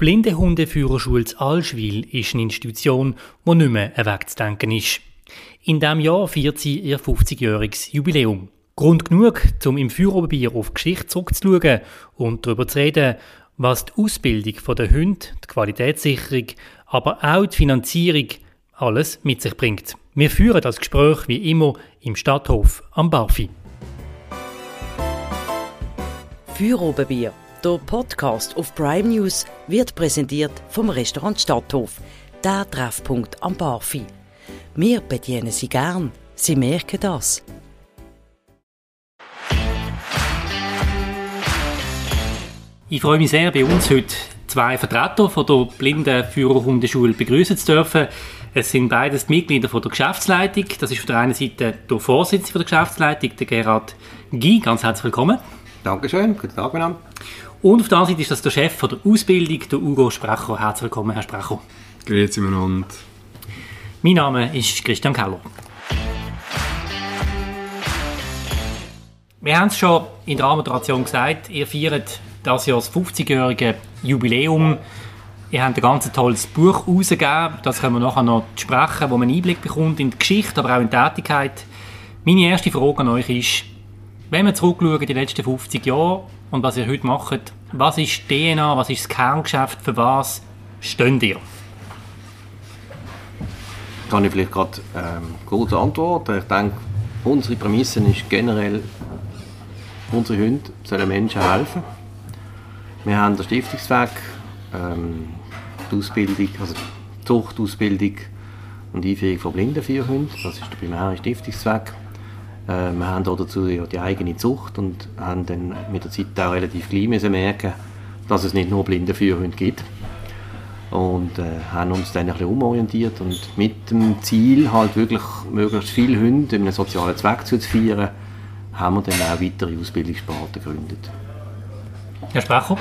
Blindehundeführerschule Allschwil ist eine Institution, die nicht mehr wegzudenken ist. In diesem Jahr feiert sie ihr 50-jähriges Jubiläum. Grund genug, um im Führerbier auf die Geschichte zurückzuschauen und darüber zu reden, was die Ausbildung der Hunde, die Qualitätssicherung, aber auch die Finanzierung alles mit sich bringt. Wir führen das Gespräch wie immer im Stadthof am Barfi. Führerbier der Podcast auf Prime News wird präsentiert vom Restaurant Stadthof, der Treffpunkt am Barfi. Wir bedienen Sie gern, Sie merken das. Ich freue mich sehr, bei uns heute zwei Vertreter von der Blindenführerhundeschule begrüßen zu dürfen. Es sind beides Mitglieder von der Geschäftsleitung. Das ist auf der einen Seite der Vorsitzende der Geschäftsleitung, der Gerhard Guy. Ganz herzlich willkommen. Dankeschön, guten Tag miteinander. Und auf der anderen Seite ist das der Chef von der Ausbildung, der Ugo Sprecher. Herzlich willkommen, Herr Sprecher. Grüezi miteinander. Mein Name ist Christian Keller. Wir haben es schon in der Anmoderation gesagt, ihr feiert das Jahr das 50-jährige Jubiläum. Ihr habt ein ganz tolles Buch herausgegeben, das können wir nachher noch sprechen, wo man einen Einblick bekommt in die Geschichte, aber auch in die Tätigkeit. Meine erste Frage an euch ist, wenn wir zurückschauen die letzten 50 Jahre und was ihr heute macht, was ist DNA, was ist das Kerngeschäft, für was steht ihr? Kann ich vielleicht gerade ähm, kurz antworten. Ich denke, unsere Prämisse ist generell, unsere Hunde sollen Menschen helfen. Wir haben den Stiftungszweck, ähm, die Ausbildung, also die Zuchtausbildung und Einführung von Blindenführhunden. Das ist der primäre Stiftungszweck. Äh, wir haben dazu ja die eigene Zucht und haben dann mit der Zeit auch relativ gleich müssen merken, dass es nicht nur blinde Führhunde gibt. Und äh, haben uns dann ein bisschen umorientiert und mit dem Ziel, halt wirklich möglichst viele Hunde in einem sozialen Zweck zu führen, haben wir dann auch weitere Ausbildungssparten gegründet. Herr Sprecher?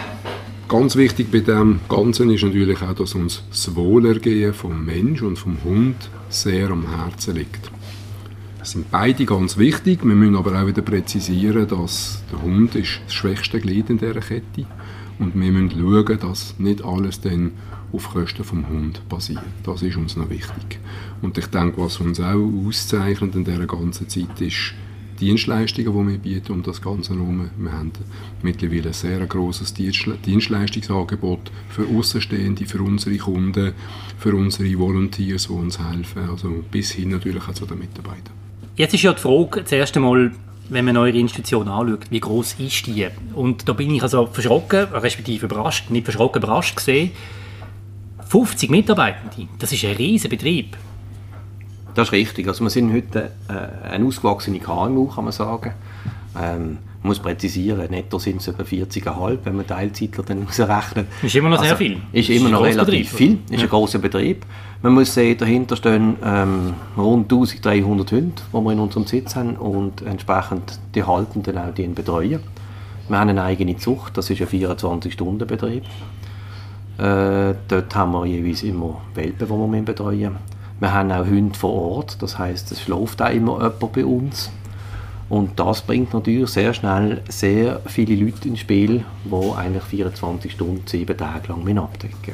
Ganz wichtig bei dem Ganzen ist natürlich auch, dass uns das Wohlergehen vom Mensch und vom Hund sehr am Herzen liegt. Sind beide ganz wichtig. Wir müssen aber auch wieder präzisieren, dass der Hund ist das schwächste Glied in dieser Kette und wir müssen schauen, dass nicht alles dann auf Kosten vom Hund passiert. Das ist uns noch wichtig. Und ich denke, was uns auch auszeichnet in dieser ganzen Zeit ist, Dienstleistungen, die wir bieten um das Ganze herum. Wir haben mittlerweile ein sehr grosses Dienstleistungsangebot für Außenstehende, für unsere Kunden, für unsere Volunteers, die uns helfen, also bis hin natürlich auch zu den Mitarbeitern. Jetzt ist ja die Frage, das erste Mal, wenn man eure Institution anschaut, wie groß ist die? Und da bin ich also verschrocken, respektive überrascht, nicht verschrocken, überrascht gesehen. 50 Mitarbeitende, das ist ein riesiger Betrieb. Das ist richtig. Also wir sind heute äh, eine ausgewachsene KMU, kann man sagen. Ähm, man muss präzisieren, netto sind es etwa 40,5, wenn man Teilzeitler dann ausrechnet. Ist immer noch sehr also, viel. Ist immer noch relativ Betrieb, viel, ist ja. ein großer Betrieb. Man muss sehen, dahinter stehen ähm, rund 1300 Hunde, die wir in unserem Sitz haben und entsprechend die halten dann auch die betreuen. Wir haben eine eigene Zucht, das ist ein 24-Stunden-Betrieb. Äh, dort haben wir jeweils immer Welpen, die wir betreuen wir haben auch Hunde vor Ort, das heißt, es schläft auch immer jemand bei uns. Und das bringt natürlich sehr schnell sehr viele Leute ins Spiel, die eigentlich 24 Stunden, sieben Tage lang abdecken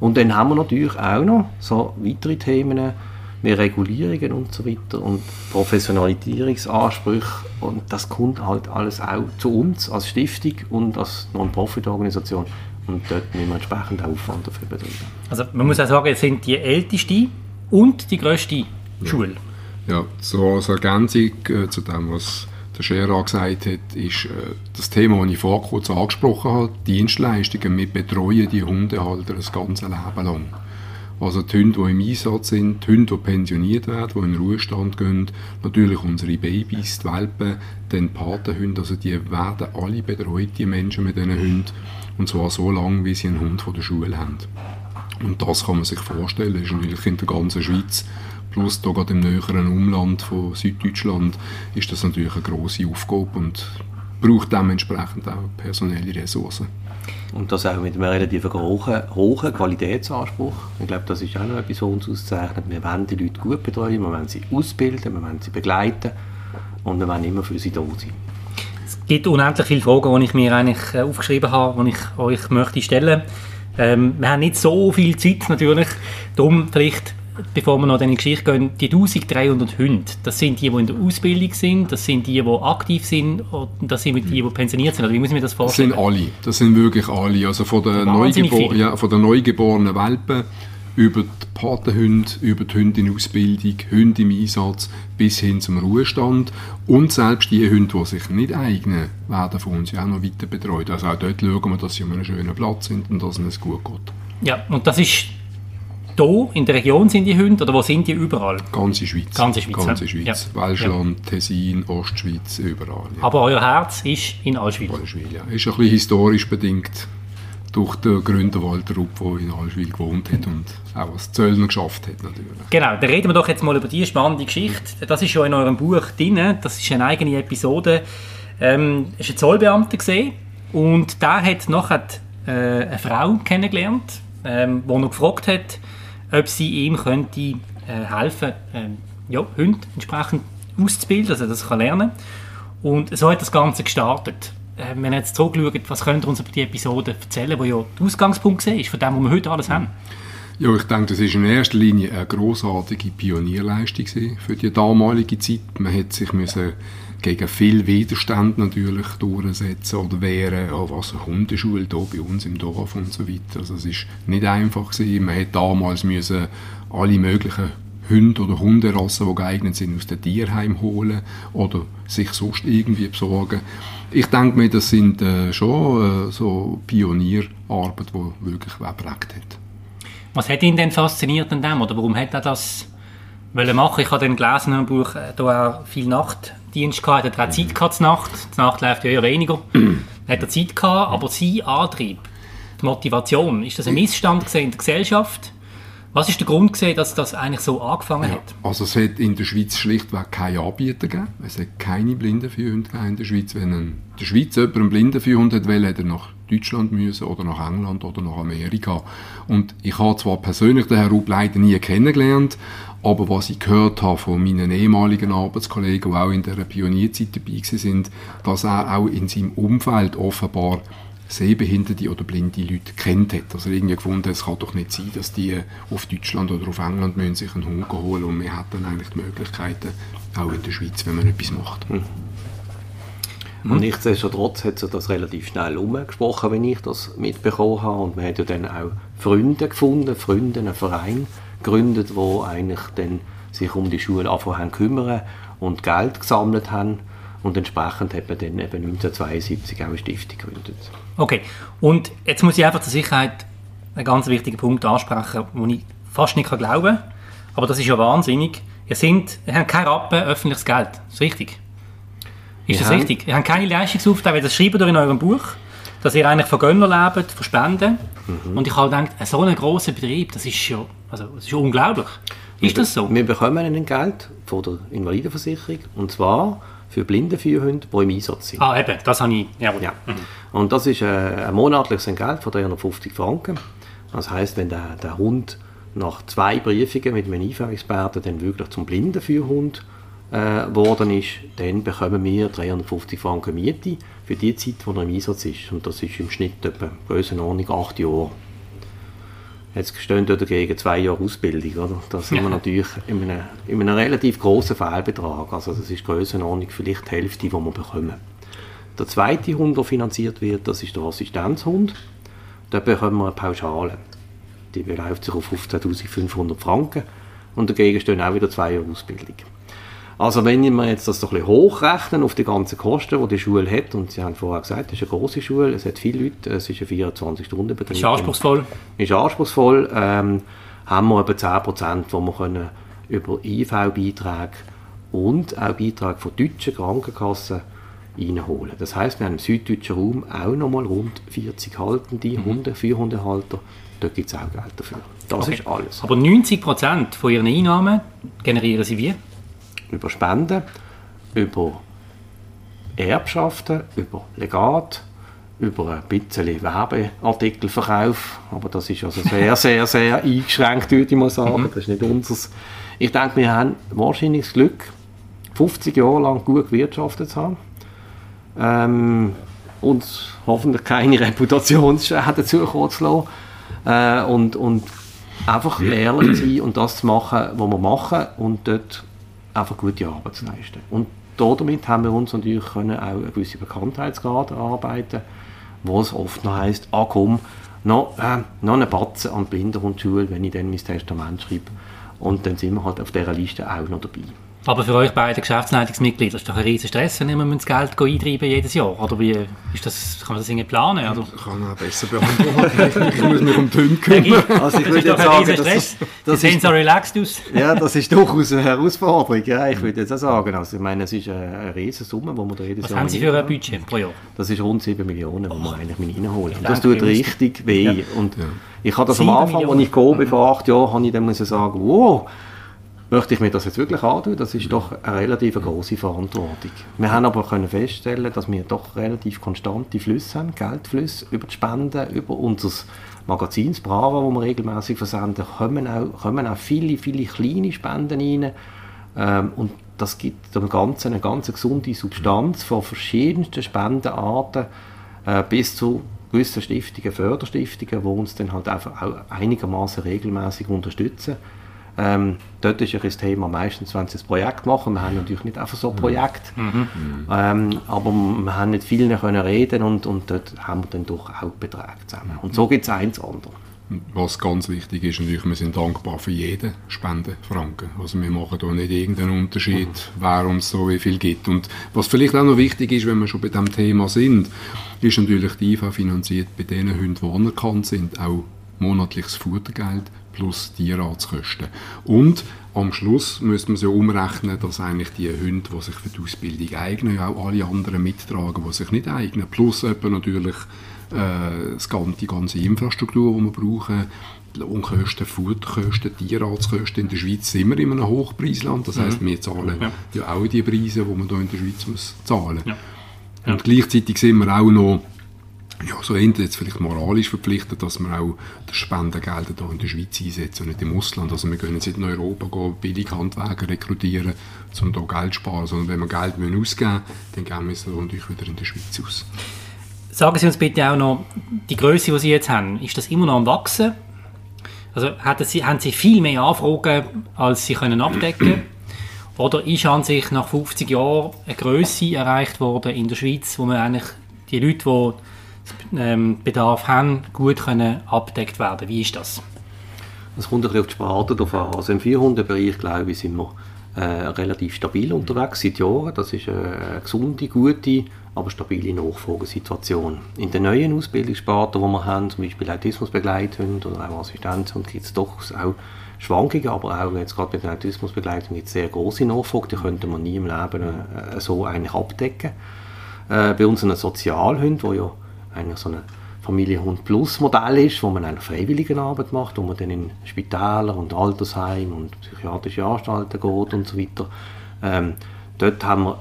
Und dann haben wir natürlich auch noch so weitere Themen, wie Regulierungen und so weiter und Professionalisierungsansprüche und das kommt halt alles auch zu uns als Stiftung und als Non-Profit-Organisation und dort müssen wir entsprechend Aufwand dafür betreiben. Also man muss auch sagen, es sind die älteste und die grösste ja. Schule. Ja, so als Ergänzung äh, zu dem, was der Scherer gesagt hat, ist äh, das Thema, das ich vorher kurz angesprochen habe, Dienstleistungen. Wir betreuen die Hundehalter das ganze Leben lang. Also die Hunde, die im Einsatz sind, die Hunde, die pensioniert werden, die in den Ruhestand gehen, natürlich unsere Babys, die Welpen, dann Patenhunde, also die werden alle betreut, die Menschen mit diesen Hunden, und zwar so lange, wie sie einen Hund von der Schule haben. Und das kann man sich vorstellen, das ist natürlich in der ganzen Schweiz, plus hier gerade im näheren Umland von Süddeutschland, ist das natürlich eine grosse Aufgabe und braucht dementsprechend auch personelle Ressourcen. Und das auch mit einem relativ hohen, hohen Qualitätsanspruch. Ich glaube, das ist auch noch etwas, was uns auszeichnet. Wir wollen die Leute gut betreuen, wir wollen sie ausbilden, wir wollen sie begleiten und wir wollen immer für sie da sein. Es gibt unendlich viele Fragen, die ich mir eigentlich äh, aufgeschrieben habe, die ich euch möchte stellen möchte. Ähm, wir haben nicht so viel Zeit natürlich, darum vielleicht bevor wir noch in die Geschichte gehen, die 1300 Hunde, das sind die, die in der Ausbildung sind, das sind die, die aktiv sind und das sind die, die pensioniert sind? Oder wie muss ich mir das vorstellen? Das sind alle, das sind wirklich alle. Also von der, Neugebor ja, von der neugeborenen Welpen über die Patenhunde, über die Hunde in Ausbildung, Hunde im Einsatz bis hin zum Ruhestand und selbst die Hunde, die sich nicht eignen, werden von uns ja auch noch weiter betreut. Also auch dort schauen wir, dass sie an einem schönen Platz sind und dass es gut geht. Ja, und das ist hier in der Region sind die Hunde oder wo sind die überall? Ganze Schweiz. Ganze Schweiz. Ganze Schweiz. Ja. Welschland, ja. Tessin, Ostschweiz, überall. Ja. Aber euer Herz ist in Allschwil. Allschwil, ja. Ist ein bisschen historisch bedingt durch den Gründer Walter Rupp, der in Allschwil gewohnt hat und auch als Zöllner geschafft hat natürlich. Genau, dann reden wir doch jetzt mal über diese spannende Geschichte. Das ist schon in eurem Buch drin, das ist eine eigene Episode. Ähm, ist ein Zollbeamter gesehen und der hat nachher äh, eine Frau kennengelernt, ähm, die noch gefragt hat, ob sie ihm könnte äh, helfen, äh, ja, Hunde entsprechend auszubilden, dass er das kann lernen kann. Und so hat das Ganze gestartet. Äh, wenn wir jetzt zurückschauen, was könnt ihr uns über die Episode erzählen, wo ja der Ausgangspunkt ist, von dem, was wir heute alles haben? Ja, ich denke, das ist in erster Linie eine großartige Pionierleistung für die damalige Zeit. Man hat sich müssen gegen viel Widerstand natürlich durchsetzen oder wehren, oh, was eine Hundeschule hier bei uns im Dorf und so weiter. Also es ist nicht einfach gewesen. Man hat damals müssen alle möglichen Hunde oder Hunderassen, die geeignet sind, aus den Tierheim holen oder sich sonst irgendwie besorgen. Ich denke mir, das sind äh, schon äh, so Pionierarbeit, die wirklich geprägt hat. Was hat ihn denn fasziniert an dem oder warum hat er das machen? Ich habe dann gelesen im Buch, äh, da auch viel Nachtdienst gehabt, hat er auch Zeit gehabt Nacht. Die Nacht läuft ja eher weniger. hat er Zeit gehabt, aber sein Antrieb, die Motivation, ist das ein Missstand in der Gesellschaft? Was ist der Grund gewesen, dass das eigentlich so angefangen ja, hat? Also es hat in der Schweiz schlichtweg keine Anbieter gegeben. Es hat keine Blindenführhunde in der Schweiz. Wenn in der Schweiz jemand einen Blindenführhund hat, will, er nach Deutschland müssen oder nach England oder nach Amerika. Und ich habe zwar persönlich den Herrn Rupp leider nie kennengelernt, aber was ich gehört habe von meinen ehemaligen Arbeitskollegen, die auch in der Pionierzeit dabei sind, dass er auch in seinem Umfeld offenbar sehbehinderte oder blinde Leute kennt hat. Also irgendwie gefunden, es kann doch nicht sein, dass die auf Deutschland oder auf England müssen sich einen Hund holen und wir hätten eigentlich die Möglichkeiten, auch in der Schweiz, wenn man etwas macht. Mhm. Und nichtsdestotrotz hat sich das relativ schnell umgesprochen, wenn ich das mitbekommen habe. Und man hat ja dann auch Freunde gefunden, Freunde, einen Verein gegründet, wo eigentlich dann sich um die Schule anfangen kümmern und Geld gesammelt haben und entsprechend hat man dann eben 1972 auch eine Stiftung gegründet. Okay, und jetzt muss ich einfach zur Sicherheit einen ganz wichtigen Punkt ansprechen, den ich fast nicht glauben kann, aber das ist ja wahnsinnig. Ihr, sind, ihr habt kein Rappen öffentliches Geld, ist das richtig? Ist das richtig? Ihr habt keine Leistungsaufträge, das schreibt ihr in eurem Buch, dass ihr eigentlich von Gönner lebt, von Spenden. Mhm. Und ich habe gedacht, so ein grosser Betrieb, das ist ja, also, das ist ja unglaublich. Ist wir, das so? Wir bekommen ein Geld von der Invalidenversicherung und zwar für blinde Viehhunde, die im Einsatz sind. Ah, eben, das habe ich, ja. ja. Mhm. Und das ist äh, ein monatliches Entgelt von 350 Franken. Das heißt, wenn der, der Hund nach zwei Briefungen mit einem IV-Experten dann wirklich zum blinden Viehhund äh, geworden ist, dann bekommen wir 350 Franken Miete für die Zeit, die er im Einsatz ist. Und das ist im Schnitt etwa Größenordnung acht Jahre. Jetzt stehen dagegen zwei Jahre Ausbildung. Oder? Da sind wir natürlich in einem, in einem relativ grossen Fehlbetrag. Also das ist Größenordnung vielleicht die Hälfte, die wir bekommen. Der zweite Hund, der finanziert wird, das ist der Assistenzhund. Da bekommen wir eine Pauschale. Die beläuft sich auf 15.500 Franken. Und dagegen stehen auch wieder zwei Jahre Ausbildung. Also wenn wir jetzt das doch ein bisschen hochrechnen auf die ganzen Kosten, die die Schule hat, und Sie haben vorher gesagt, es ist eine große Schule, es hat viele Leute, es ist ein 24-Stunden-Betrieb. Ist anspruchsvoll. Ist anspruchsvoll. Ähm, haben wir etwa 10%, die wir können über IV-Beiträge und auch Beiträge von deutschen Krankenkassen reinholen. Das heißt, wir haben im süddeutschen Raum auch nochmal rund 40 haltende mhm. Hunde, Viehhundehalter. Dort gibt es auch Geld dafür. Das okay. ist alles. Aber 90% von Ihren Einnahmen generieren Sie wie? Über Spenden, über Erbschaften, über Legat, über ein bisschen Werbeartikelverkauf. Aber das ist also sehr, sehr, sehr eingeschränkt, würde ich mal sagen. Mhm. Das ist nicht unseres. Ich denke, wir haben wahrscheinlich das Glück, 50 Jahre lang gut gewirtschaftet zu haben. Ähm, und hoffentlich keine Reputationsschäden zukommen zu lassen. äh, und, und einfach ehrlich sein und das zu machen, was wir machen und dort einfach gute Arbeit zu leisten. Und damit haben wir uns natürlich können auch eine gewisse Bekanntheitsgrad erarbeiten, wo es oft noch heisst, ah komm, noch, äh, noch eine Batze an die Blinderhundschule, wenn ich dann mein Testament schreibe. Und dann sind wir halt auf dieser Liste auch noch dabei. Aber für euch beide Geschäftsleitungsmitglieder ist doch ein riesiger Stress, wenn man das Geld eintreiben jedes Jahr. Oder wie ist das, kann man das irgendwie planen? Oder? Ich kann auch besser beantworten. ich muss mich um die Hunde kümmern. Also ich würde jetzt sagen, das, das, das sehen so relaxed aus. Ja, das ist durchaus eine Herausforderung. Ja, ich würde jetzt auch sagen. Also ich meine, es ist eine, riesige Summe, die wir da jedes Was Jahr... haben Sie für ein Budget pro Jahr? Das ist rund 7 Millionen, die oh. wir eigentlich mit reinholen. Und das tut richtig weh. Ja. Und ja. ich habe das am Anfang, als ich gekommen bin, vor acht Jahren, habe ich dann müssen sagen, wow, möchte ich mir das jetzt wirklich antun? Das ist doch eine relativ große Verantwortung. Wir haben aber können feststellen, dass wir doch relativ konstante Flüsse haben, Geldflüsse über die Spenden, über unser Magazin Brava, wo wir regelmäßig versenden, kommen auch, kommen auch viele, viele kleine Spenden rein. Ähm, und das gibt dem Ganzen eine ganz gesunde Substanz von verschiedensten Spendenarten äh, bis zu gewissen Stiftungen, Förderstiftungen, die uns dann halt einfach auch einigermaßen regelmäßig unterstützen. Ähm, dort ist ja das Thema meistens, wenn sie ein Projekt machen, wir haben natürlich nicht einfach so ein Projekt, mhm. mhm. ähm, aber wir haben nicht viel können reden und, und dort haben wir dann doch auch Beträge zusammen. Und so gibt es eins andere. Was ganz wichtig ist, natürlich, wir sind dankbar für jeden Spendenfranken. Also wir machen da nicht irgendeinen Unterschied, mhm. wer uns so wie viel gibt. Und was vielleicht auch noch wichtig ist, wenn wir schon bei diesem Thema sind, ist natürlich die IV finanziert bei den Hunden, die anerkannt sind, auch monatliches Futtergeld plus Tierarztkosten. Und am Schluss müsste man so umrechnen, dass eigentlich die Hunde, die sich für die Ausbildung eignen, auch alle anderen mittragen, die sich nicht eignen. Plus eben natürlich äh, das ganze, die ganze Infrastruktur, die wir brauchen, Lohnkosten, Futterkosten, Tierarztkosten. In der Schweiz sind wir in einem Hochpreisland. Das heisst, mhm. wir zahlen ja. ja. auch die Preise, die man hier in der Schweiz muss zahlen muss. Ja. Ja. Und gleichzeitig sind wir auch noch ja, so jetzt vielleicht moralisch verpflichtet, dass wir auch das Spendengelder hier in der Schweiz einsetzen und nicht im Ausland. Also wir können jetzt nicht in Europa gehen, billig Handwerker rekrutieren, um hier Geld zu sparen, sondern wenn wir Geld ausgeben müssen, dann geben wir es natürlich wieder in der Schweiz aus. Sagen Sie uns bitte auch noch, die Größe, die Sie jetzt haben, ist das immer noch am Wachsen? Also Sie, haben Sie viel mehr Anfragen, als Sie können abdecken? Oder ist an sich nach 50 Jahren eine Größe erreicht worden in der Schweiz, wo man eigentlich die Leute, die Bedarf haben, gut können abdeckt werden. Wie ist das? Es kommt ein bisschen auf die Sparte drauf an. Also im 400-Bereich, glaube ich, sind wir äh, relativ stabil unterwegs seit Jahren. Das ist eine gesunde, gute, aber stabile Nachfolgesituation. In den neuen Ausbildungssparten, die wir haben, zum Beispiel Autismusbegleitung oder auch Assistenz, gibt es doch auch Schwankungen, aber auch jetzt gerade mit der Autismusbegleitung gibt es sehr große Nachfolge, die könnte man nie im Leben äh, so eigentlich abdecken. Äh, bei unseren Sozialhunden, die ja eigentlich so ein Familienhund Plus Modell ist, wo man eine freiwillige Arbeit macht, wo man dann in Spitäler und Altersheim und psychiatrische Anstalten geht und so weiter. Ähm, dort haben wir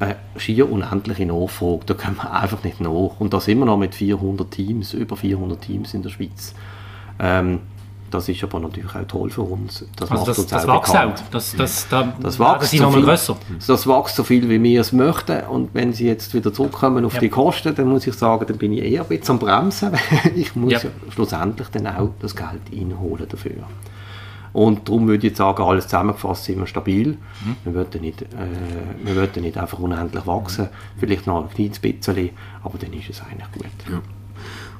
eine schier unendliche Nachfrage. Da können wir einfach nicht nach. Und da sind wir noch mit 400 Teams, über 400 Teams in der Schweiz. Ähm, das ist aber natürlich auch toll für uns. Das also das, das wächst auch. Das, das, da das wächst so viel, grösser. Das wächst so viel, wie wir es möchten. Und wenn Sie jetzt wieder zurückkommen auf ja. die Kosten, dann muss ich sagen, dann bin ich eher ein bisschen am Bremsen. ich muss ja. schlussendlich dann auch das Geld einholen dafür. Und darum würde ich jetzt sagen, alles zusammengefasst sind wir stabil. Mhm. Wir, wollten nicht, äh, wir nicht einfach unendlich wachsen, vielleicht noch ein kleines bisschen, aber dann ist es eigentlich gut. Ja.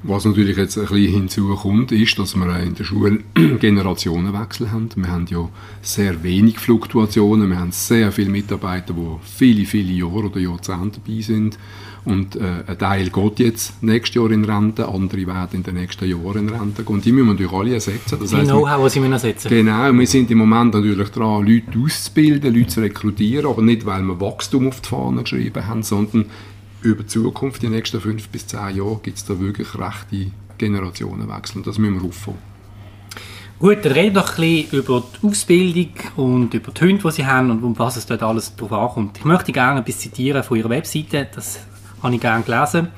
Was natürlich jetzt ein bisschen hinzukommt, ist, dass wir in der Schule Generationenwechsel haben. Wir haben ja sehr wenig Fluktuationen, wir haben sehr viele Mitarbeiter, die viele, viele Jahre oder Jahrzehnte dabei sind. Und äh, ein Teil geht jetzt nächstes Jahr in Rente, andere werden in den nächsten Jahren in Rente gehen. Und die müssen wir natürlich alle ersetzen. Das die Know-how, was sie müssen ersetzen Genau, wir sind im Moment natürlich dran, Leute auszubilden, Leute zu rekrutieren, aber nicht, weil wir Wachstum auf die Fahne geschrieben haben, sondern über die Zukunft, die nächsten fünf bis zehn Jahre, gibt es da wirklich rechte Generationenwechsel und das müssen wir auffangen. Gut, dann reden wir doch ein bisschen über die Ausbildung und über die Hunde, die Sie haben und um was es dort alles drauf ankommt. Ich möchte gerne ein bisschen zitieren von Ihrer Webseite, das habe ich gerne gelesen.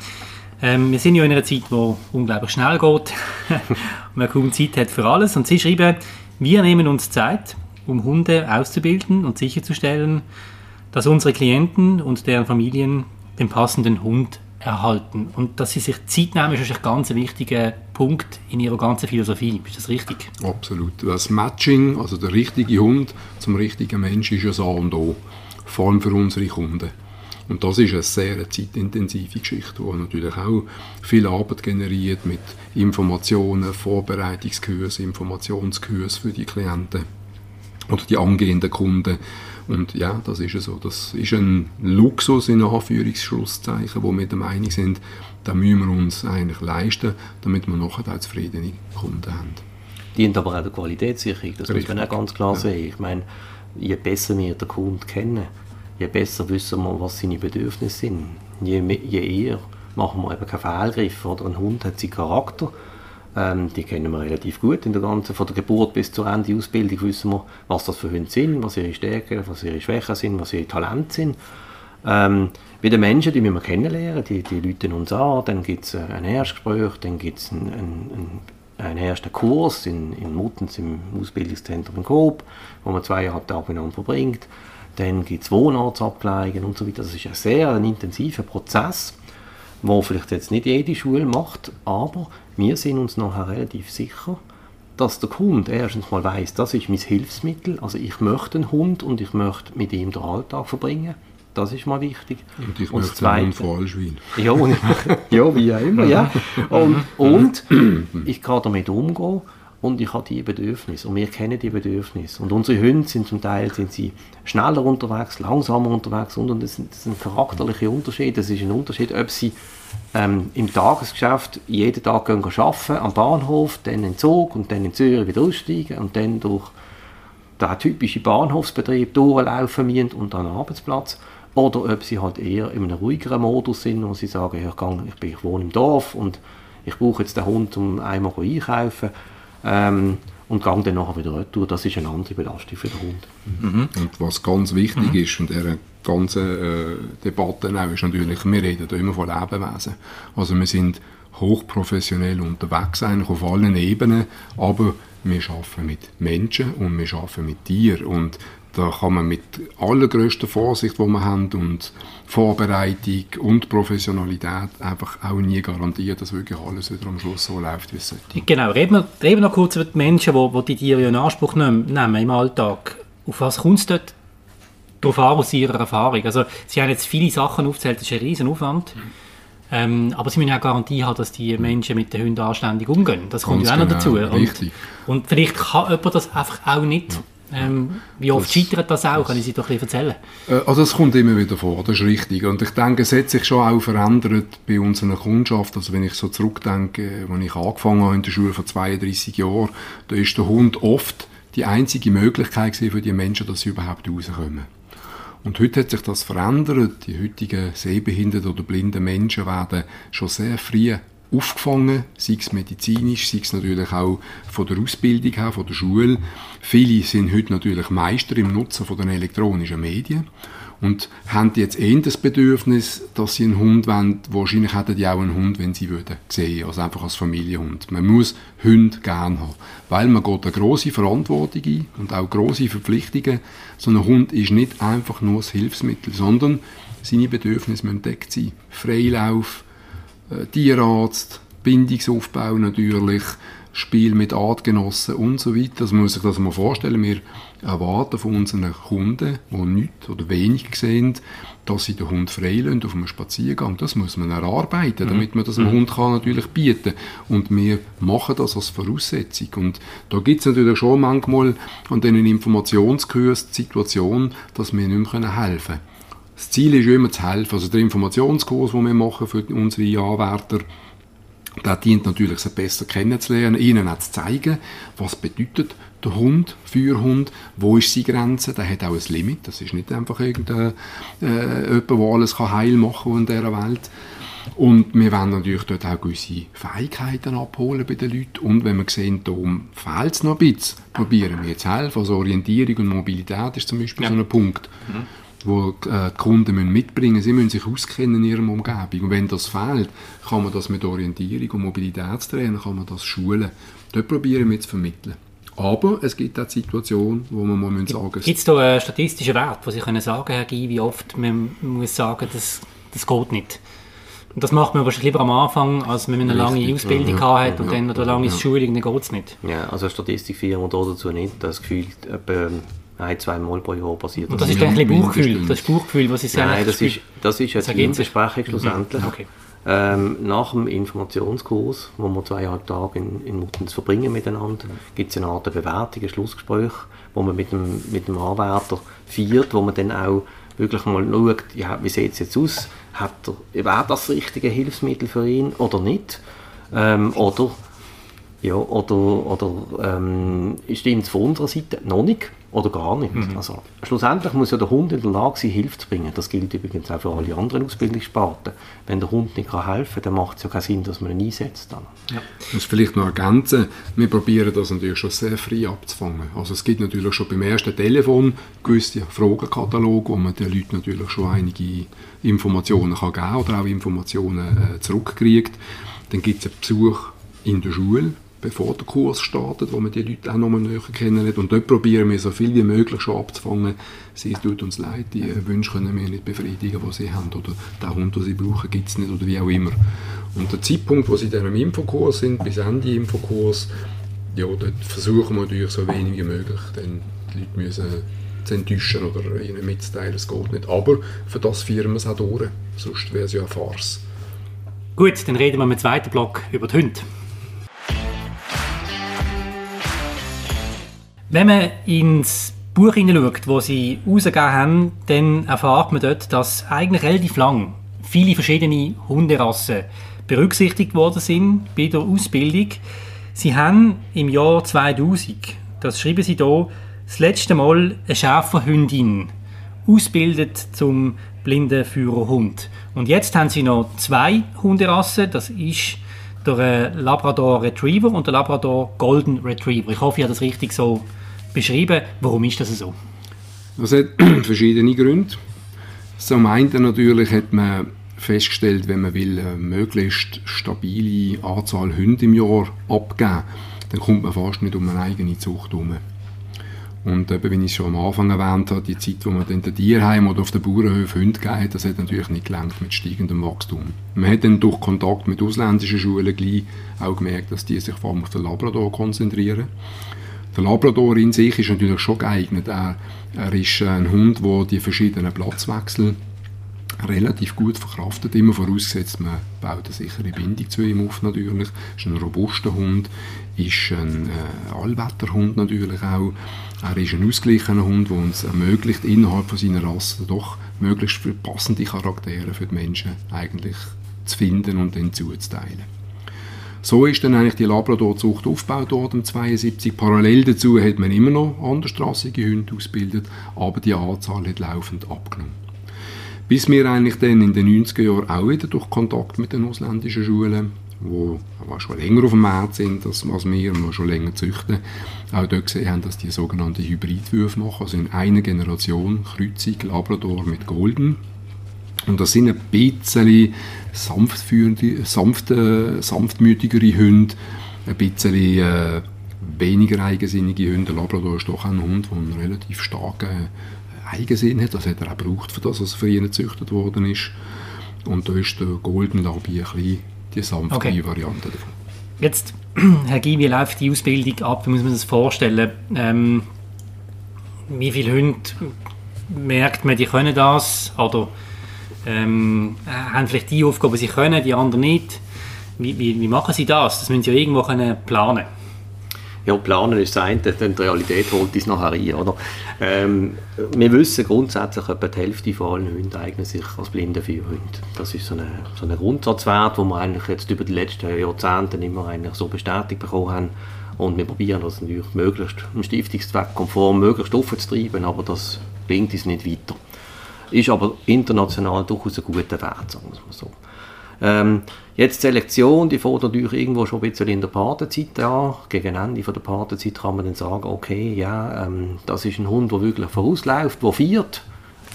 Ähm, wir sind ja in einer Zeit, die unglaublich schnell geht und man kaum Zeit hat für alles. Und Sie schreiben, wir nehmen uns Zeit, um Hunde auszubilden und sicherzustellen, dass unsere Klienten und deren Familien den passenden Hund erhalten. Und dass sie sich Zeit nehmen, ist ein ganz wichtiger Punkt in Ihrer ganzen Philosophie. Ist das richtig? Absolut. Das Matching, also der richtige Hund zum richtigen Mensch, ist ja so und O. Vor allem für unsere Kunden. Und das ist eine sehr zeitintensive Geschichte, die natürlich auch viel Arbeit generiert mit Informationen, Vorbereitungskursen, Informationskursen für die Klienten oder die angehenden Kunden. Und ja, das ist so. Das ist ein Luxus in Anführungsschlusszeichen, wo wir der Meinung sind, da müssen wir uns eigentlich leisten, damit wir nachher auch zufriedene Kunden haben. Dient aber auch der Qualitätssicherung, das Richtig. muss man auch ganz klar ja. sehen. Ich meine, je besser wir den Kunden kennen, je besser wissen wir, was seine Bedürfnisse sind. Je, je eher machen wir eben keinen Fehlgriff. Oder ein Hund hat seinen Charakter, ähm, die kennen wir relativ gut in der ganzen, von der Geburt bis zur Ende Ausbildung wissen wir, was das für Hunde sind, was ihre Stärken, was ihre Schwächen sind, was ihre Talente sind. Ähm, bei den Menschen, die müssen wir kennenlernen, die, die Leute uns an, dann gibt es ein Erstgespräch, dann gibt es einen, einen, einen, ersten Kurs in, in Muttens im Ausbildungszentrum in Coop, wo man zweieinhalb Tage miteinander verbringt. Dann gibt es Wohnortsabgleichen und so weiter. Das ist ein sehr ein intensiver Prozess, wo vielleicht jetzt nicht jede Schule macht, aber wir sind uns nachher relativ sicher, dass der Kunde erstens mal weiß, das ist mein Hilfsmittel, also ich möchte einen Hund und ich möchte mit ihm den Alltag verbringen. Das ist mal wichtig. Und ich und möchte zweite, einen Fallschwein. Ja, ja, wie auch immer, ja. Und, und ich kann damit umgehen und ich habe die Bedürfnisse und wir kennen die Bedürfnisse und unsere Hunde sind zum Teil sind sie schneller unterwegs, langsamer unterwegs und, und das, sind, das sind charakterliche Unterschiede. Das ist ein Unterschied, ob sie ähm, im Tagesgeschäft jeden Tag gehen arbeiten, am Bahnhof, dann in Zug und dann in Zürich wieder aussteigen und dann durch den typischen Bahnhofsbetrieb durchlaufen müssen und an den Arbeitsplatz. Oder ob sie halt eher in einem ruhigeren Modus sind, wo sie sagen, ich, kann, ich, bin, ich wohne im Dorf und ich brauche jetzt den Hund, um einmal einkaufen ähm, und gehe dann nachher wieder retour. Das ist eine andere Belastung für den Hund. Mhm. Und was ganz wichtig mhm. ist in dieser ganzen äh, Debatte auch, ist natürlich, wir reden hier immer von Lebewesen. Also wir sind hochprofessionell unterwegs eigentlich auf allen Ebenen, aber wir arbeiten mit Menschen und wir arbeiten mit Tieren und da kann man mit allergrößter Vorsicht, die wir haben und Vorbereitung und Professionalität einfach auch nie garantieren, dass wirklich alles wieder am Schluss so läuft, wie es sollte. Genau, reden wir, reden wir noch kurz über die Menschen, die, die die Tiere in Anspruch nehmen, nehmen im Alltag. Auf was kommt es dort darauf an, aus Ihrer Erfahrung? Also Sie haben jetzt viele Sachen aufgezählt, das ist ein riesen Aufwand. Mhm. Ähm, aber sie müssen auch Garantie haben, dass die Menschen mit den Hunden anständig umgehen. Das kommt ja auch noch dazu. Genau, und, und, vielleicht kann jemand das einfach auch nicht. Ja. Ähm, wie oft das, scheitert das auch? Das, Können Sie doch ein bisschen erzählen? Äh, also das kommt immer wieder vor, das ist richtig. Und ich denke, es hat sich schon auch verändert bei unserer Kundschaft. Also wenn ich so zurückdenke, als ich angefangen habe in der Schule vor 32 Jahren, da ist der Hund oft die einzige Möglichkeit für die Menschen, dass sie überhaupt rauskommen. Und heute hat sich das verändert. Die heutigen sehbehinderten oder blinden Menschen werden schon sehr früh aufgefangen, sei es medizinisch, sei es natürlich auch von der Ausbildung her, von der Schule. Viele sind heute natürlich Meister im Nutzen von den elektronischen Medien und haben jetzt eh das Bedürfnis, dass sie einen Hund wollen. Wahrscheinlich hätten die auch einen Hund, wenn sie würden sehen, also einfach als Familienhund. Man muss Hunde gerne haben, weil man geht eine grosse Verantwortung ein und auch grosse Verpflichtungen. So ein Hund ist nicht einfach nur das Hilfsmittel, sondern seine Bedürfnisse müssen deckt sein. Freilauf, Tierarzt, Bindungsaufbau natürlich, Spiel mit Artgenossen und so weiter. Das muss sich das mal vorstellen. Wir erwarten von unseren Kunden, die nichts oder wenig sehen, dass sie den Hund freilassen auf einem Spaziergang. Das muss man erarbeiten, mhm. damit man das dem mhm. Hund kann natürlich bieten Und wir machen das als Voraussetzung. Und da gibt es natürlich schon manchmal an diesen Informationskursen die Situation, dass wir nicht mehr helfen können. Das Ziel ist immer zu helfen. Also der Informationskurs, den wir machen für unsere Anwärter, der dient natürlich, sie besser kennenzulernen, ihnen auch zu zeigen, was bedeutet der Hund, Führhund, wo ist seine Grenze, der hat auch ein Limit, das ist nicht einfach irgendein, äh, jemand, der alles heil machen kann in dieser Welt. Und wir wollen natürlich dort auch gewisse Fähigkeiten abholen bei den Leuten. Und wenn wir sehen, da fehlt es noch ein bisschen, probieren wir zu helfen. Also Orientierung und Mobilität ist zum Beispiel ja. so ein Punkt. Mhm wo äh, die Kunden mitbringen müssen. Sie müssen sich auskennen in ihrer Umgebung. Und wenn das fehlt, kann man das mit Orientierung und Mobilitätstraining kann man das schulen. Dort probieren wir zu vermitteln. Aber es gibt auch Situationen, wo man mal sagen muss. Gibt es da einen statistischen Wert, wo Sie können sagen, Herr Guy, wie oft man muss sagen, das, das geht nicht? Und das macht man wahrscheinlich lieber am Anfang, als wenn man eine lange Ausbildung mhm. hat und ja, dann oder eine lange ja. Schulung, dann geht es nicht. Ja, also Statistikfirma dazu nicht. Das Gefühl, etwa ein, zwei Mal pro Jahr passiert. Und das, das ist eigentlich Bauchgefühl, das ist Bauchgefühl, was Sie Nein, das ist, das ist eine Teambesprechung schlussendlich. Mhm. Okay. Ähm, nach dem Informationskurs, wo wir zweieinhalb Tage in, in Muttens verbringen miteinander, gibt es eine Art Bewertung, ein Schlussgespräch, wo man mit dem, mit dem Anwärter feiert, wo man dann auch wirklich mal schaut, ja, wie sieht es jetzt aus, hat er, wäre das das richtige Hilfsmittel für ihn oder nicht? Ähm, oder ja, oder, oder ähm, stimmt es von unserer Seite noch nicht oder gar nicht? Mhm. Also, schlussendlich muss ja der Hund in der Lage sein, Hilfe zu bringen. Das gilt übrigens auch für alle anderen Ausbildungssparten. Wenn der Hund nicht kann helfen kann, dann macht es ja keinen Sinn, dass man ihn einsetzt. Dann. Ja. Muss vielleicht noch ergänzen, wir probieren das natürlich schon sehr frei abzufangen. Also es gibt natürlich schon beim ersten Telefon gewisse Fragenkataloge, wo man den Leuten natürlich schon einige Informationen kann geben oder auch Informationen äh, zurückkriegt. Dann gibt es einen Besuch in der Schule, bevor der Kurs startet, wo man die Leute auch nochmal näher kennenlernt. Und dort probieren wir so viel wie möglich schon abzufangen. Sie es tut uns leid, die Wünsche können wir nicht befriedigen, die sie haben. Oder den Hund, den sie brauchen, gibt es nicht. Oder wie auch immer. Und der Zeitpunkt, wo sie dann im Infokurs sind, bis Ende Infokurs, ja, dort versuchen wir natürlich so wenig wie möglich, denn die Leute müssen zu enttäuschen oder ihnen mitzuteilen, es geht nicht. Aber für das führen wir es auch durch. Sonst wäre es ja eine Farce. Gut, dann reden wir im zweiten Block über die Hunde. Wenn man ins Buch hineinschaut, das sie rausgegeben haben, dann erfahrt man dort, dass eigentlich relativ lang viele verschiedene Hunderassen berücksichtigt worden sind bei der Ausbildung. Sie haben im Jahr 2000, das schreiben sie hier, das letzte Mal eine Schäferhündin ausbildet zum blinden Führerhund. Und jetzt haben sie noch zwei Hunderassen, das ist der äh, Labrador Retriever und der Labrador Golden Retriever. Ich hoffe, ich habe das richtig so beschrieben. Warum ist das so? Das hat verschiedene Gründe. Zum einen natürlich hat man festgestellt, wenn man will, eine möglichst stabile Anzahl Hunde im Jahr abgeben, dann kommt man fast nicht um eine eigene Zucht herum. Und eben, wie ich schon am Anfang erwähnt habe, die Zeit, wo man dann den Tierheim oder auf den Bauernhöfen Hunde gegeben das hat natürlich nicht gelangt mit steigendem Wachstum. Man hat dann durch Kontakt mit ausländischen Schulen auch gemerkt, dass die sich vor allem auf den Labrador konzentrieren. Der Labrador in sich ist natürlich schon geeignet. Er, er ist ein Hund, der die verschiedenen Platzwechsel relativ gut verkraftet, immer vorausgesetzt, man baut eine sichere Bindung zu ihm auf natürlich. Ist ein robuster Hund, ist ein äh, Allwetterhund natürlich auch. Er ist ein ausgeglichener Hund, der uns ermöglicht, innerhalb von seiner Rasse doch möglichst passende Charaktere für die Menschen eigentlich zu finden und dann zuzuteilen. So ist dann eigentlich die Labrador-Zucht aufgebaut worden, 72. Parallel dazu hat man immer noch andersstrassige Hunde ausgebildet, aber die Anzahl hat laufend abgenommen. Bis wir eigentlich dann in den 90er Jahren auch wieder durch Kontakt mit den ausländischen Schulen, wo schon länger auf dem Markt sind als, wir und schon länger züchten, auch dort gesehen haben, dass die sogenannte Hybridwürfe machen, also in einer Generation Kreuzung Labrador mit Golden. Und das sind ein bisschen sanftführende, sanfte, sanftmütigere Hunde, ein bisschen äh, weniger eigensinnige Hunde. Der Labrador ist doch ein Hund, der einen relativ starken Eigensinn hat. Das hat er auch gebraucht, für das, was für ihn gezüchtet worden ist. Und da ist der Golden Labby ein bisschen die sanfte okay. Variante davon. Jetzt, Herr Guy, wie läuft die Ausbildung ab? Wie muss man sich das vorstellen? Ähm, wie viele Hunde merkt man, die können das? Oder ähm, haben vielleicht die Aufgaben, sie können, die anderen nicht. Wie, wie, wie, machen sie das? Das müssen sie ja irgendwo können planen ja, planen ist das eine, dann die Realität holt uns nachher rein. Oder? Ähm, wir wissen grundsätzlich, etwa die Hälfte von allen Hunden eignen sich als blinde Führhunde. Das ist so ein so eine Grundsatzwert, den wir eigentlich jetzt über die letzten Jahrzehnte immer eigentlich so bestätigt bekommen haben. Und wir probieren das natürlich möglichst im Stiftungszweck konform möglichst aufzutreiben, aber das bringt uns nicht weiter. Ist aber international durchaus ein guter Wert, sagen wir so. Ähm, jetzt die Selektion, die fängt natürlich irgendwo schon ein bisschen in der Patenzeit an. Gegen Ende von der Patenzeit kann man dann sagen, okay, ja, ähm, das ist ein Hund, der wirklich vorausläuft, der viert.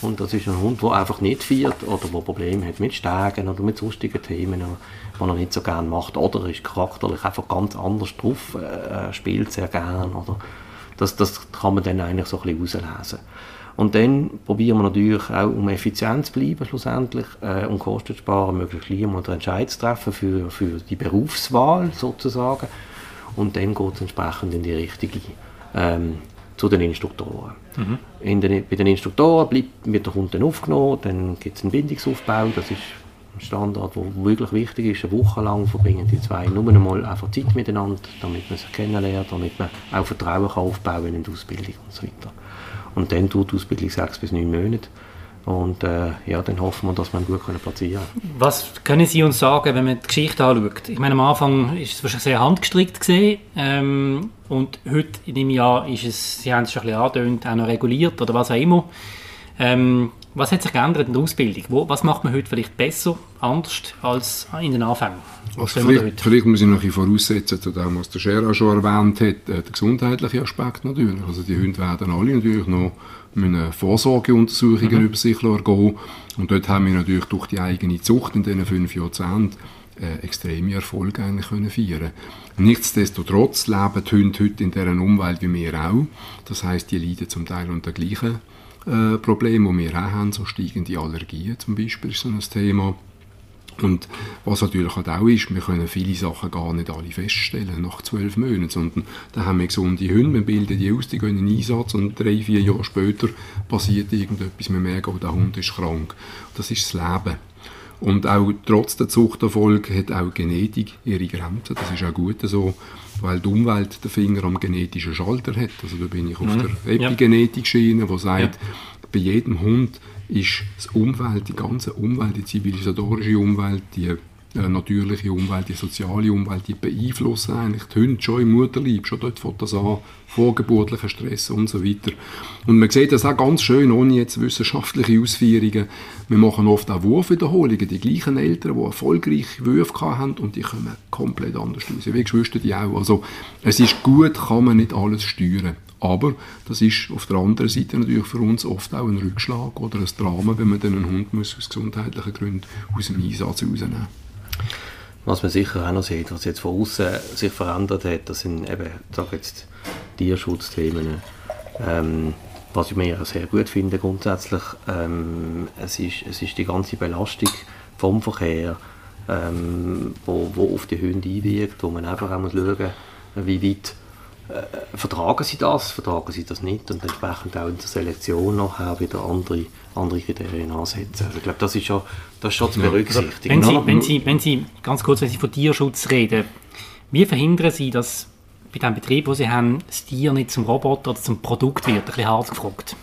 Und das ist ein Hund, der einfach nicht viert oder der Probleme hat mit Steigen oder mit sonstigen Themen, die er nicht so gerne macht. Oder ist charakterlich einfach ganz anders drauf, äh, spielt sehr gern. Oder das, das kann man dann eigentlich so ein bisschen auslesen. Und dann probieren wir natürlich auch, um effizient zu bleiben schlussendlich äh, und Kosten zu sparen, möglichst gleich den Entscheid zu treffen für, für die Berufswahl sozusagen. Und dann geht es entsprechend in die richtige ähm, zu den Instruktoren. Mhm. In den, bei den Instruktoren bleibt, wird der Kunde dann aufgenommen, dann gibt es einen Bindungsaufbau, das ist ein Standard, der wirklich wichtig ist. Eine Woche lang verbringen die zwei nur einmal einfach Zeit miteinander, damit man sich kennenlernt, damit man auch Vertrauen kann aufbauen in die Ausbildung und so weiter. Und dann tut die Ausbildung sechs bis neun Monate. Und äh, ja, dann hoffen wir, dass wir ihn gut platzieren können. Was können Sie uns sagen, wenn man die Geschichte anschaut? Ich meine, am Anfang ist es wahrscheinlich sehr handgestrickt gesehen ähm, und heute in dem Jahr ist es, Sie haben es schon ein bisschen angedeutet, auch noch reguliert oder was auch immer. Ähm, was hat sich geändert in der Ausbildung? Wo, was macht man heute vielleicht besser, anders als in den Anfängen? Also vielleicht, vielleicht, muss ich noch ein voraussetzen zu dem, was der Scherer schon erwähnt hat, äh, der gesundheitliche Aspekt natürlich. Also die Hunde werden alle natürlich noch müssen Vorsorgeuntersuchungen mhm. über sich ergehen und dort haben wir natürlich durch die eigene Zucht in diesen fünf Jahrzehnten äh, extreme Erfolge eigentlich können feiern Nichtsdestotrotz leben die Hunde heute in dieser Umwelt wie wir auch. Das heißt, die leiden zum Teil unter gleichen äh, Problemen, die wir auch haben, so steigende Allergien zum Beispiel ist so ein Thema. Und was natürlich halt auch ist, wir können viele Sachen gar nicht alle feststellen nach zwölf Monaten, sondern da haben wir gesunde Hunde, wir bilden die aus, die gehen in Einsatz und drei, vier Jahre später passiert irgendetwas, wir merken, oh, der Hund ist krank. Das ist das Leben. Und auch trotz der Zuchterfolg hat auch Genetik ihre Grenzen, das ist auch gut so, weil die Umwelt den Finger am genetischen Schalter hat. Also da bin ich auf mhm. der Epigenetik-Schiene, die sagt, ja. bei jedem Hund ist das Umwelt, die ganze Umwelt, die zivilisatorische Umwelt, die natürliche Umwelt, die soziale Umwelt, die beeinflussen eigentlich die Hunde schon im Mutterleib, schon dort fängt das an, vorgeburtlicher Stress und so weiter. Und man sieht das auch ganz schön, ohne jetzt wissenschaftliche Ausführungen. Wir machen oft auch Wurfwiederholungen, die gleichen Eltern, die erfolgreich Würfe haben und die kommen komplett anders raus, wie Geschwister die auch. Also es ist gut, kann man nicht alles steuern. Aber das ist auf der anderen Seite natürlich für uns oft auch ein Rückschlag oder ein Drama, wenn man dann einen Hund muss aus gesundheitlichen Gründen aus dem Einsatz rausnehmen Was man sicher auch noch sieht, was jetzt von außen sich verändert hat, das sind eben, sag jetzt, Tierschutzthemen. Ähm, was ich mir sehr gut finde grundsätzlich, ähm, es, ist, es ist die ganze Belastung vom Verkehr, ähm, wo, wo auf die Hunde einwirkt, wo man einfach auch muss schauen muss, wie weit äh, vertragen sie das, vertragen sie das nicht und entsprechend auch in der Selektion nachher wieder andere, andere Kriterien ansetzen. Also ich glaube, das ist schon, das ist schon zu berücksichtigen. Wenn Sie, wenn, Sie, wenn Sie, ganz kurz, wenn Sie von Tierschutz reden, wie verhindern Sie, dass bei dem Betrieb, wo Sie haben, das Tier nicht zum Roboter oder zum Produkt wird? Ein bisschen hart gefragt.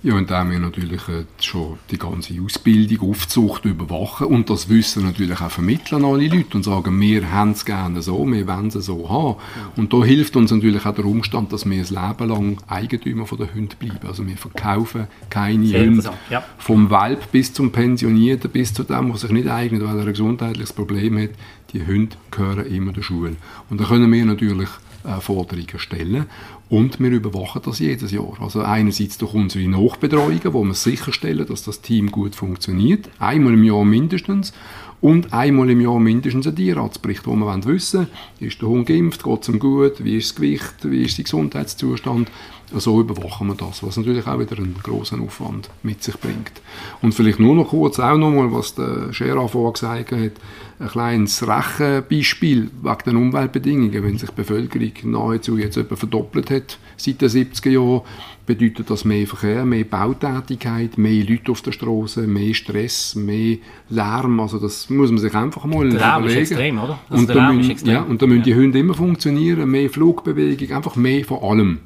Ja, und da haben wir natürlich äh, schon die ganze Ausbildung, Aufzucht überwachen und das Wissen natürlich auch vermitteln an alle Leute und sagen, wir haben es gerne so, wir wollen es so haben. Und da hilft uns natürlich auch der Umstand, dass wir ein Leben lang Eigentümer von der Hunde bleiben. Also wir verkaufen keine Hunde. Ja. Vom Welp bis zum Pensionierten, bis zu dem, der sich nicht eignet, weil er ein gesundheitliches Problem hat. Die Hunde gehören immer der Schule. Und da können wir natürlich äh, Forderungen stellen. Und wir überwachen das jedes Jahr. Also einerseits durch unsere Nachbetreuungen, wo wir sicherstellen, dass das Team gut funktioniert. Einmal im Jahr mindestens. Und einmal im Jahr mindestens ein Tierarztbericht, wo wir wissen wollen, ist der Hund geimpft, geht es ihm gut, wie ist das Gewicht, wie ist sein Gesundheitszustand. So überwachen wir das, was natürlich auch wieder einen großen Aufwand mit sich bringt. Und vielleicht nur noch kurz auch nochmal, was der Gerard vorher gesagt hat, ein kleines Rechenbeispiel wegen den Umweltbedingungen. Wenn sich die Bevölkerung nahezu jetzt etwa verdoppelt hat seit den 70er Jahren, bedeutet das mehr Verkehr, mehr Bautätigkeit, mehr Leute auf der Straße, mehr Stress, mehr Lärm. Also das muss man sich einfach mal der Lärm überlegen. Ist extrem, oder? Also und, da müssen, ja, und da müssen ja. die Hunde immer funktionieren, mehr Flugbewegung, einfach mehr von allem.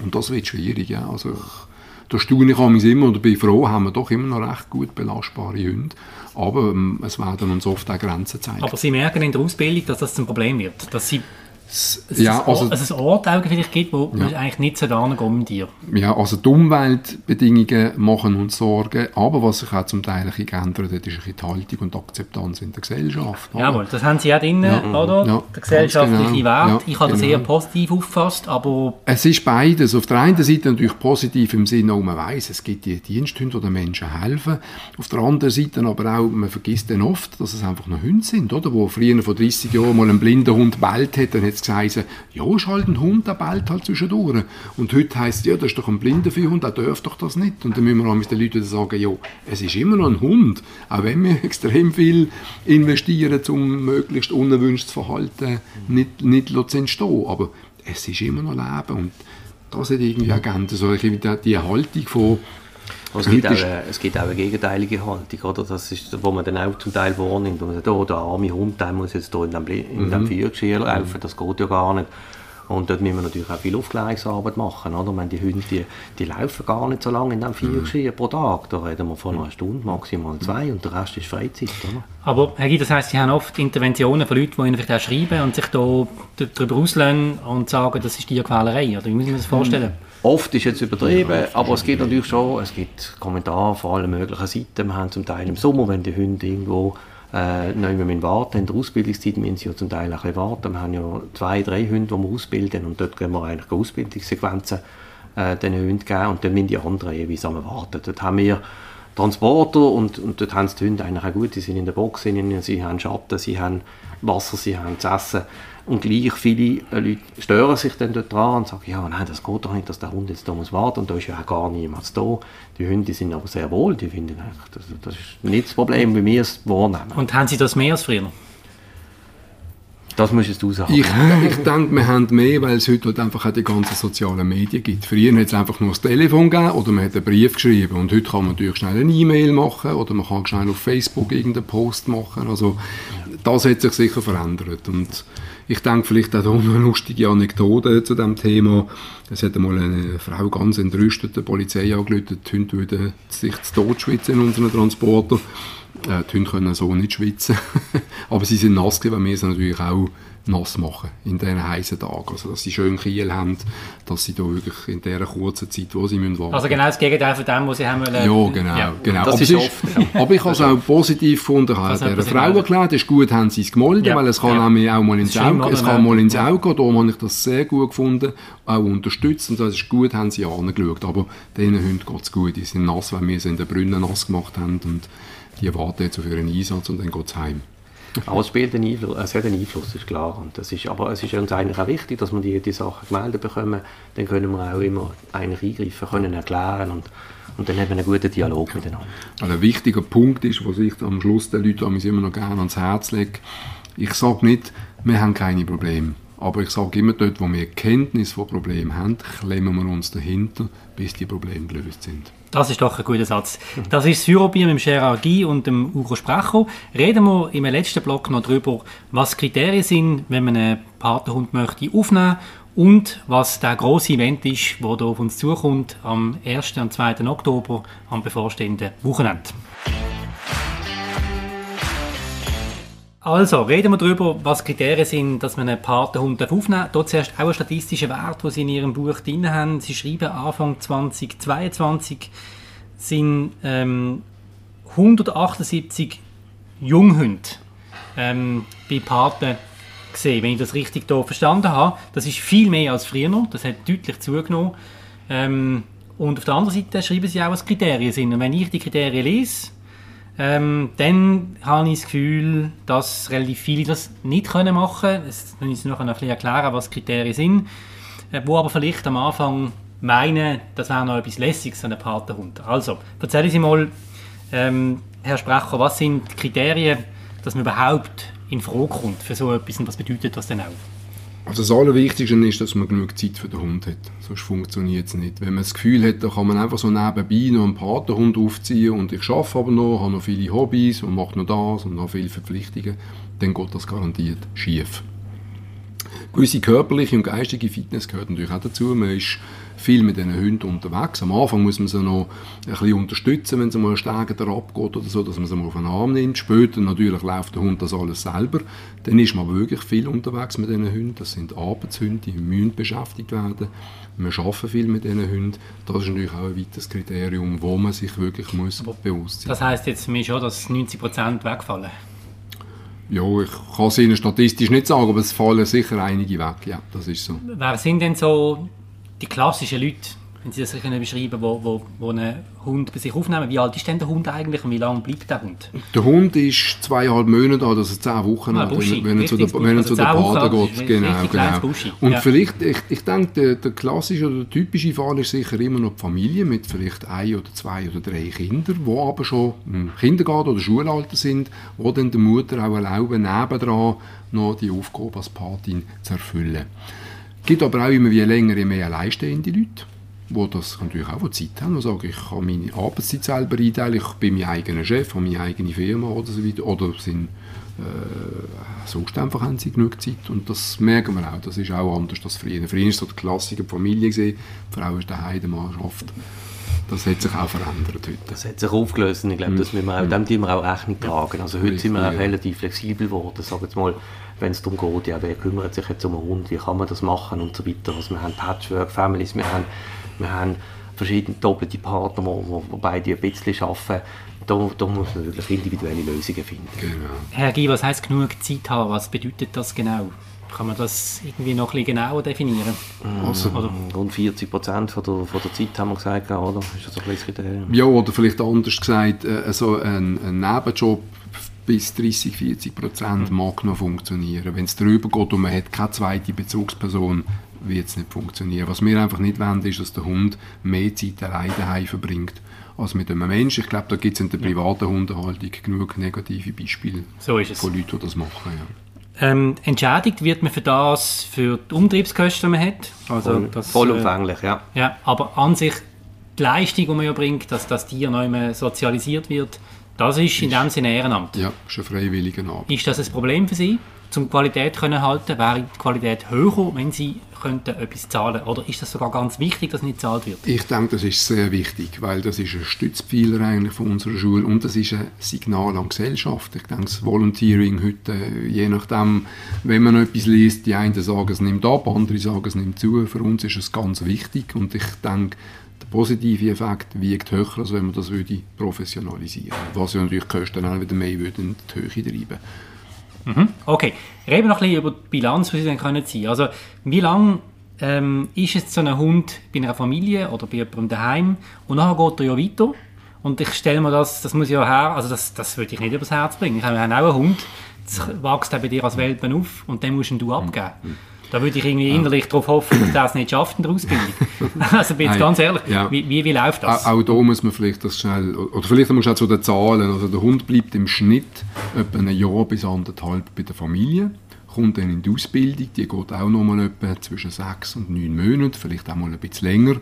Und das wird schwierig. Ja. Also da staune ich immer oder bin froh, haben wir doch immer noch recht gut belastbare Hunde. Aber ähm, es werden uns oft auch Grenzen zeigen. Aber Sie merken in der Ausbildung, dass das ein Problem wird, dass Sie es, ja, also, dass es Orte vielleicht gibt, wo ja. man eigentlich nicht so mit dir. Ja, also die Umweltbedingungen machen uns Sorgen, aber was sich auch zum Teil ein geändert hat, ist ein die Haltung und Akzeptanz in der Gesellschaft. Jawohl, das haben Sie auch drin, ja, oder? Ja, der gesellschaftliche genau. Wert. ich habe genau. das eher positiv aufgefasst, aber... Es ist beides. Auf der einen Seite natürlich positiv im Sinne, wo man weiß, es gibt die Diensthunde, die den Menschen helfen. Auf der anderen Seite aber auch, man vergisst dann oft, dass es einfach noch Hunde sind, oder? Wo früher vor 30 Jahren mal ein blinder Hund bellt hat, dann hat es gesagt, ja, ist halt ein Hund, der bellt halt zwischendurch. Und heute heisst es, ja, das ist doch ein blinder Viehhund, der darf doch das nicht. Und dann müssen wir auch den Leuten sagen, ja, es ist immer noch ein Hund. Auch wenn wir extrem viel investieren, um möglichst unerwünschtes Verhalten nicht, nicht zu entstehen. Aber es ist immer noch Leben. Und das hat irgendwie Agenten, so die Haltung von es gibt, auch, eine, es gibt auch eine gegenteilige Haltung, oder? Das ist, wo man dann auch zum Teil wahrnimmt. Und man sagt, oh, der arme Hund, der muss jetzt hier in dem, in dem mhm. Feuergeschirr laufen, das geht ja gar nicht. Und dort müssen wir natürlich auch viel Aufklärungsarbeit machen. Oder? Meine, die Hunde die, die laufen gar nicht so lange in diesem Viergeschirr mhm. pro Tag. Da reden wir von einer Stunde, maximal zwei und der Rest ist Freizeit. Oder? Aber Herr Guy, das heisst, Sie haben oft Interventionen von Leuten, die Ihnen vielleicht auch schreiben und sich da darüber auslösen und sagen, das ist Tierquälerei. Oder wie muss ich mir das vorstellen? Mhm. Oft ist jetzt übertrieben, aber es gibt natürlich schon, es gibt Kommentare von allen möglichen Seiten. Wir haben zum Teil im Sommer, wenn die Hunde irgendwo äh, noch immer warten. In der Ausbildungszeit müssen sie ja zum Teil ein warten. Wir haben ja zwei, drei Hunde, die wir ausbilden und dort gehen wir eigentlich Ausbildungssequenzen äh, den Hunden geben und dann müssen die anderen jeweils am warten. Dort haben wir Transporter und, und dort haben die Hunde eigentlich auch gut, die sind in der Box, sie haben Schatten, sie haben Wasser, sie haben zu essen. Und gleich viele äh, Leute stören sich dann dort dran und sagen, ja, nein, das geht doch nicht, dass der Hund jetzt da muss warten und da ist ja auch gar niemand da. Die Hunde sind aber sehr wohl, die finden eigentlich, das, das ist nicht das Problem, wie wir es wahrnehmen. Und haben Sie das mehr als früher? Das müsstest du sagen. Ich, ich denke, wir haben mehr, weil es heute halt einfach auch die ganzen sozialen Medien gibt. Früher hat es einfach nur das Telefon gegeben oder man hat einen Brief geschrieben. Und heute kann man natürlich schnell eine E-Mail machen oder man kann schnell auf Facebook irgendeinen Post machen. Also das hat sich sicher verändert. Und ich denke vielleicht auch noch eine lustige Anekdote zu dem Thema. Es hat einmal eine Frau ganz entrüstet der Polizei angerufen, die Hunde würden sich zu Tod schwitzen in unseren Transporter. Äh, die Hunde können so nicht schwitzen. Aber sie sind nass gewesen, weil wir sie natürlich auch nass machen in diesen heißen Tagen. Also, dass sie schön Kiel haben, dass sie da wirklich in dieser kurzen Zeit, wo sie müssen warten Also genau das Gegenteil von dem, was sie haben wollen. Ja, genau. Ja, genau. Aber, ist oft, aber, ich habe es auch positiv gefunden. Ich habe dieser Frau erklärt, es ist gut, haben sie es gemolden, ja. weil es kann ja. nämlich auch mal ins Auge, es kann mal ins Auge gehen. Darum habe ich das sehr gut gefunden, auch unterstützt. Und das ist gut, haben sie angeschaut. Aber Hunden geht es gut. Die sind nass, weil wir sie in den Brunnen nass gemacht haben. Und die warten jetzt auf ihren Einsatz und dann geht es heim. Aber es spielt einen Einfluss, es hat einen Einfluss, ist klar. Und das ist, aber es ist uns eigentlich auch wichtig, dass wir die, die Sachen gemeldet bekommen. Dann können wir auch immer eigentlich eingreifen, können erklären und, und dann haben wir einen guten Dialog miteinander. Also ein wichtiger Punkt ist, was ich am Schluss den Leuten immer noch gerne ans Herz lege, ich sage nicht, wir haben keine Probleme. Aber ich sage immer, dort, wo wir Kenntnis von Problemen haben, klemmen wir uns dahinter, bis die Probleme gelöst sind. Das ist doch ein guter Satz. Das ist das mit Gerard Guy und dem Ugo Sprecher. Reden wir im letzten Block noch darüber, was Kriterien sind, wenn man einen Patenhund möchte aufnehmen und was der große Event ist, der auf uns zukommt am 1. und 2. Oktober am bevorstehenden Wochenende. Also, reden wir darüber, was Kriterien sind, dass man einen Patenhund aufnehmen darf. Dort zuerst auch ein statistischer Wert, den Sie in Ihrem Buch drin haben. Sie schreiben, Anfang 2022 sind ähm, 178 Junghunde ähm, bei Paten gesehen, wenn ich das richtig hier verstanden habe. Das ist viel mehr als früher noch, das hat deutlich zugenommen. Ähm, und auf der anderen Seite schreiben Sie auch, was Kriterien sind. Und wenn ich die Kriterien lese, ähm, dann habe ich das Gefühl, dass relativ viele das nicht können machen können. Jetzt müssen Sie noch ein bisschen erklären, was die Kriterien sind. Äh, wo aber vielleicht am Anfang meinen, das wäre noch etwas Lässiges, so ein Patenhund. Also, erzählen Sie mal, ähm, Herr Sprecher, was sind die Kriterien, dass man überhaupt in Frage kommt für so etwas und was bedeutet das denn auch? Also das Allerwichtigste ist, dass man genug Zeit für den Hund hat. Sonst funktioniert es nicht. Wenn man das Gefühl hat, da kann man einfach so nebenbei noch einen Patenhund aufziehen und ich arbeite aber noch, habe noch viele Hobbys und mache noch das und noch viele Verpflichtungen, dann geht das garantiert schief. Gewisse körperliche und geistige Fitness gehört natürlich auch dazu. Man ist viel mit diesen Hunden unterwegs. Am Anfang muss man sie noch ein bisschen unterstützen, wenn sie mal Stege abgeht oder so, dass man sie mal auf den Arm nimmt. Später natürlich läuft der Hund das alles selber. Dann ist man wirklich viel unterwegs mit diesen Hunden. Das sind Arbeitshunde, die müssen beschäftigt werden. Wir arbeiten viel mit diesen Hunden. Das ist natürlich auch ein weiteres Kriterium, wo man sich wirklich muss bewusst sein muss. Das heisst jetzt für mich schon, dass 90% wegfallen? Ja, ich kann es Ihnen statistisch nicht sagen, aber es fallen sicher einige weg. Ja, das ist so. Wer sind denn so die klassischen Leute, wenn Sie das können beschreiben wo, wo, wo ein Hund bei sich aufnehmen. Wie alt ist denn der Hund eigentlich und wie lange bleibt der Hund? Der Hund ist zweieinhalb Monate alt, also zehn Wochen Ah, alt, wenn, wenn er zu der, wenn er gut. zu der Also zehn Wochen Bade alt, geht. Genau, genau. Buschi. Und Ja. vielleicht, ich, ich denke, der, der klassische oder der typische Fall ist sicher immer noch die Familie mit vielleicht ein oder zwei oder drei Kindern, die aber schon im Kindergarten oder Schulalter sind, wo dann der Mutter auch erlauben, nebendran noch die Aufgabe als Patin zu erfüllen. Es gibt aber auch immer wie länger, je mehr alleinstehende Leute, die das natürlich auch Zeit haben, die sagen, ich kann meine Arbeitszeit selber einteilen, ich bin mein eigener Chef, habe meine eigene Firma oder so weiter, oder sind äh, sonst einfach haben sie genug Zeit und das merken wir auch, das ist auch anders als früher. Früher ist so die Klassiker die Familie gesehen, die Frau ist daheim, der Mann arbeitet. Das hat sich auch verändert heute. Das hat sich aufgelöst und ich glaube, das müssen wir auch, dem müssen wir auch Rechnung tragen. Also heute sind wir auch relativ flexibel geworden, sagen wir mal, wenn es darum geht, ja, wer kümmert sich jetzt um einen Hund, wie kann man das machen und so weiter. Also wir haben Patchwork-Families, wir haben, wir haben verschiedene doppelte Partner, wo, wo, wo beide ein bisschen arbeiten. Da, da muss man wirklich individuelle Lösungen finden. Genau. Herr Guy, was heisst genug Zeit haben? Was bedeutet das genau? Kann man das irgendwie noch ein bisschen genauer definieren? Also, Oder? Rund 40 Prozent von der, von der Zeit haben wir gesagt, oder? Ist das ein bisschen das Kriterium? Ja, oder vielleicht anders gesagt, äh, so ein, ein Nebenjob bis 30, 40 Prozent mag noch funktionieren. Wenn es darüber geht und man hat keine zweite Bezugsperson, wird es nicht funktionieren. Was wir einfach nicht wollen, ist, dass der Hund mehr Zeit alleine daheim verbringt als mit einem Menschen. Ich glaube, da gibt es in der privaten Hundehaltung genug negative Beispiele So ist es. von Leuten, die das machen. Ja. Ähm, entschädigt wird man für das, für die Umtriebskosten, die man hat. Also Voll, das, vollumfänglich, ja. Äh, ja, aber an sich die Leistung, die man ja bringt, dass das Tier immer sozialisiert wird, das ist in dem Sinne Ehrenamt. ja, ist ein freiwilliger Arbeit. Ist das ein Problem für Sie, zum die Qualität können halten? Wäre die Qualität höher, wenn Sie könnten etwas zahlen? Oder ist das sogar ganz wichtig, dass nicht gezahlt wird? Ich denke, das ist sehr wichtig, weil das ist ein Stützpfeiler eigentlich von unserer Schule und das ist ein Signal an die Gesellschaft. Ich denke, das Volunteering heute, äh, je nachdem, wenn man etwas liest, die einen sagen, es nimmt ab, andere sagen, es nimmt zu. Für uns ist es ganz wichtig und ich denke, der positive Effekt wiegt höher, als wenn man das würde professionalisieren würde. Was ja natürlich die Kosten auch wieder mehr würde in die Höhe treiben. Okay, reden wir noch ein bisschen über die Bilanz, die Sie dann können ziehen. Also, wie lange ähm, ist jetzt so ein Hund bei einer Familie oder bei jemandem daheim und nachher geht er ja weiter und ich stelle mir das, das muss ja her, also das, das würde ich nicht übers Herz bringen. Ich habe auch einen Hund, das wächst bei dir als Welpen auf und den musst du abgeben. Da würde ich irgendwie innerlich darauf hoffen, dass es nicht schafft in der Ausbildung. also bin jetzt Nein, ganz ehrlich, ja. wie, wie, wie läuft das? Auch, auch da muss man vielleicht das schnell, oder vielleicht muss man auch zu den Zahlen, also der Hund bleibt im Schnitt etwa ein Jahr bis anderthalb bei der Familie, kommt dann in die Ausbildung, die geht auch noch mal etwa zwischen sechs und neun Monaten, vielleicht auch mal ein bisschen länger,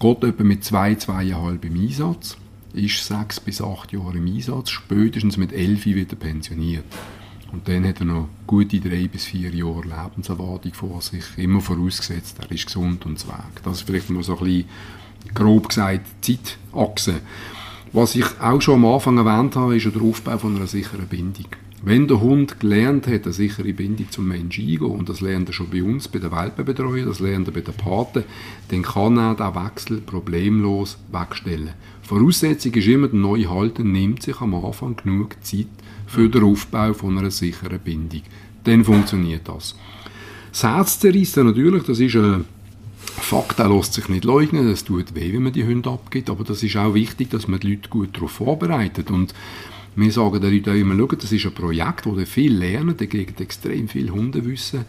geht etwa mit zwei, zweieinhalb im Einsatz, ist sechs bis acht Jahre im Einsatz, spätestens mit elf wieder pensioniert. Und dann hat er noch gute drei bis vier Jahre Lebenserwartung vor sich, immer vorausgesetzt, er ist gesund und weg. Das ist vielleicht mal so ein bisschen, grob gesagt, Zeitachse. Was ich auch schon am Anfang erwähnt habe, ist der Aufbau von einer sicheren Bindung. Wenn der Hund gelernt hat, eine sichere Bindung zum Menschen eingehen, und das lernt er schon bei uns, bei der Welpenbetreuung, das lernt er bei den Paten, dann kann er den Wechsel problemlos wegstellen. Voraussetzung ist immer, der neue Halter nimmt sich am Anfang genug Zeit für den Aufbau von einer sicheren Bindung. Dann funktioniert das. Das Herz zerreissen natürlich, das ist ein Fakt, der lässt sich nicht leugnen, es tut weh, wenn man die Hunde abgibt, aber das ist auch wichtig, dass man die Leute gut darauf vorbereitet und wir sagen den Leuten immer, schau, das ist ein Projekt, wo ihr viel lernen, ihr kriegt extrem viel Hundewissen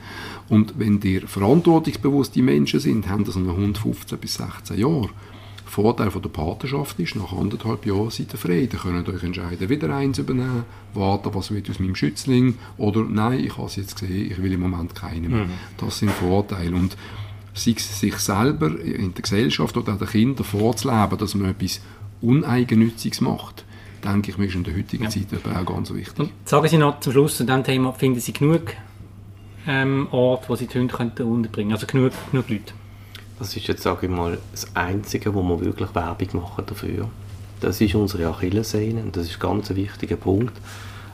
und wenn ihr verantwortungsbewusste Menschen sind, haben das einen Hund 15 bis 16 Jahre. Vorteil von der Patenschaft ist, nach anderthalb Jahren seid ihr frei. Ihr könnt euch entscheiden, wieder eins übernehmen, warten, was wird aus meinem Schützling, oder nein, ich habe es jetzt gesehen, ich will im Moment keinen mehr. Das sind Vorteile. Und sich selber in der Gesellschaft oder den Kindern vorzuleben, dass man etwas Uneigennütziges macht, denke ich, mir ist in der heutigen Zeit eben auch ganz wichtig. Sagen Sie noch zum Schluss zu diesem Thema, finden Sie genug ähm, Orte, wo Sie die Hunde könnten unterbringen Also genug, genug Leute? Das ist jetzt, sage ich mal, das Einzige, wo wir wirklich Werbung machen dafür. Das ist unsere Achillessehne und das ist ganz ein wichtiger Punkt.